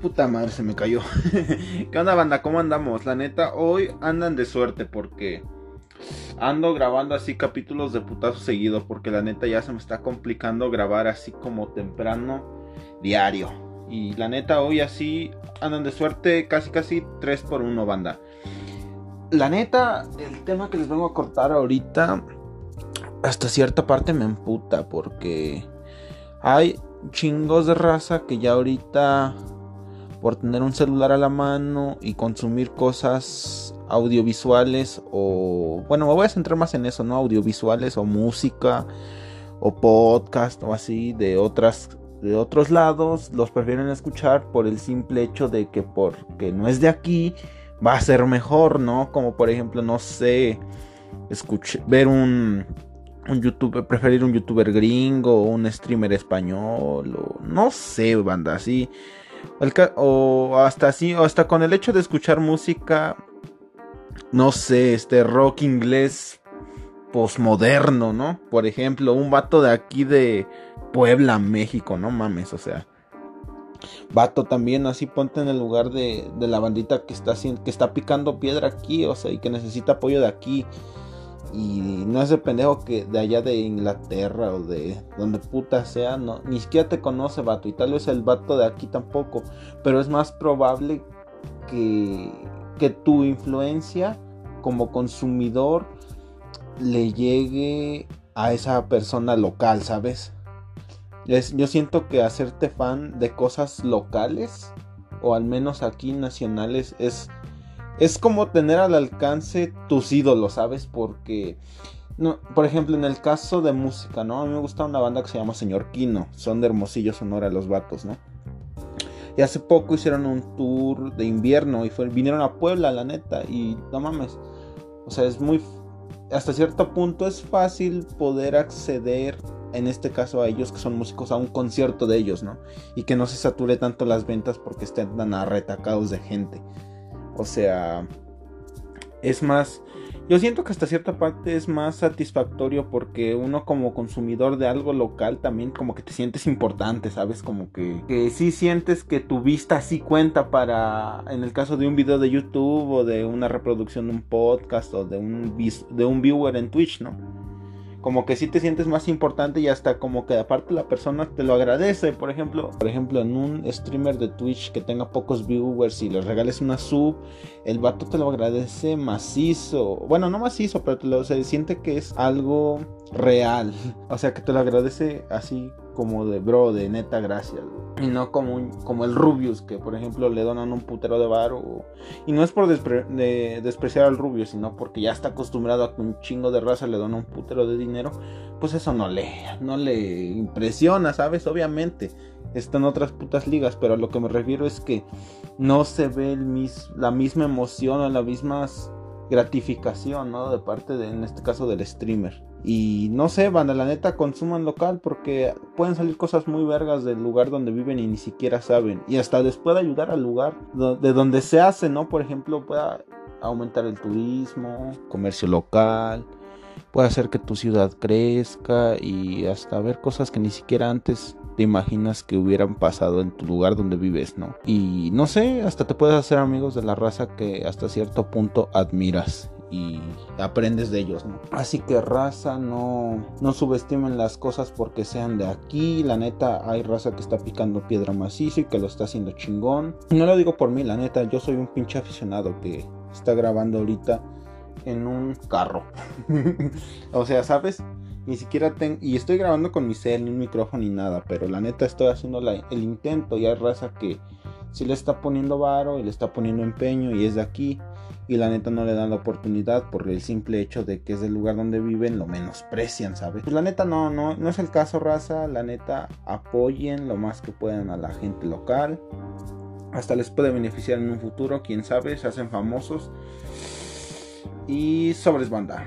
puta madre, se me cayó. ¿Qué onda, banda? ¿Cómo andamos? La neta, hoy andan de suerte porque ando grabando así capítulos de putazo seguido. Porque la neta ya se me está complicando grabar así como temprano, diario. Y la neta, hoy así andan de suerte casi casi 3 por 1, banda. La neta, el tema que les vengo a cortar ahorita, hasta cierta parte me emputa porque hay chingos de raza que ya ahorita por tener un celular a la mano y consumir cosas audiovisuales o bueno me voy a centrar más en eso no audiovisuales o música o podcast o así de otras de otros lados los prefieren escuchar por el simple hecho de que porque no es de aquí va a ser mejor no como por ejemplo no sé escuche, ver un un youtuber, preferir un youtuber gringo o un streamer español o no sé, banda, así. O hasta así, o hasta con el hecho de escuchar música, no sé, este rock inglés posmoderno, ¿no? Por ejemplo, un vato de aquí de Puebla, México, no mames, o sea. Vato también así ponte en el lugar de, de la bandita que está, que está picando piedra aquí, o sea, y que necesita apoyo de aquí. Y no es de pendejo que de allá de Inglaterra o de donde puta sea, no, ni siquiera te conoce, vato. Y tal vez el vato de aquí tampoco. Pero es más probable que, que tu influencia como consumidor le llegue a esa persona local, ¿sabes? yo siento que hacerte fan de cosas locales, o al menos aquí nacionales, es es como tener al alcance tus ídolos, ¿sabes? Porque, no, por ejemplo, en el caso de música, ¿no? A mí me gusta una banda que se llama Señor Kino, son de Hermosillo, Sonora, los vatos, ¿no? Y hace poco hicieron un tour de invierno y vinieron a Puebla, la neta, y no mames. O sea, es muy... Hasta cierto punto es fácil poder acceder, en este caso a ellos que son músicos, a un concierto de ellos, ¿no? Y que no se sature tanto las ventas porque estén tan arretacados de gente. O sea, es más, yo siento que hasta cierta parte es más satisfactorio porque uno como consumidor de algo local también como que te sientes importante, ¿sabes? Como que, que sí sientes que tu vista sí cuenta para, en el caso de un video de YouTube o de una reproducción de un podcast o de un, de un viewer en Twitch, ¿no? Como que sí te sientes más importante y hasta como que aparte la persona te lo agradece. Por ejemplo, por ejemplo, en un streamer de Twitch que tenga pocos viewers y le regales una sub, el vato te lo agradece macizo. Bueno, no macizo, pero te lo, se siente que es algo real. O sea, que te lo agradece así como de bro, de neta, gracias. Y no como, un, como el Rubius, que por ejemplo le donan un putero de varo. Y no es por despreciar al Rubius, sino porque ya está acostumbrado a que un chingo de raza le dona un putero de dinero. Pues eso no le, no le impresiona, ¿sabes? Obviamente. Están otras putas ligas, pero a lo que me refiero es que no se ve la misma emoción o la misma gratificación, ¿no? De parte de, en este caso, del streamer. Y no sé, banda, la neta consuman local porque pueden salir cosas muy vergas del lugar donde viven y ni siquiera saben. Y hasta les puede ayudar al lugar de donde se hace, ¿no? Por ejemplo, pueda aumentar el turismo, comercio local, puede hacer que tu ciudad crezca y hasta ver cosas que ni siquiera antes te imaginas que hubieran pasado en tu lugar donde vives, ¿no? Y no sé, hasta te puedes hacer amigos de la raza que hasta cierto punto admiras y aprendes de ellos, ¿no? Así que raza, no, no subestimen las cosas porque sean de aquí. La neta, hay raza que está picando piedra macizo y que lo está haciendo chingón. No lo digo por mí, la neta, yo soy un pinche aficionado que está grabando ahorita en un carro. o sea, ¿sabes? Ni siquiera tengo... Y estoy grabando con mi cel, ni un micrófono ni nada. Pero la neta estoy haciendo el intento. Y hay raza que si le está poniendo varo y le está poniendo empeño y es de aquí y la neta no le dan la oportunidad por el simple hecho de que es del lugar donde viven, lo menosprecian, ¿sabes? Pues la neta no, no, no es el caso, raza, la neta apoyen lo más que puedan a la gente local. Hasta les puede beneficiar en un futuro, quién sabe, se hacen famosos. Y sobres banda.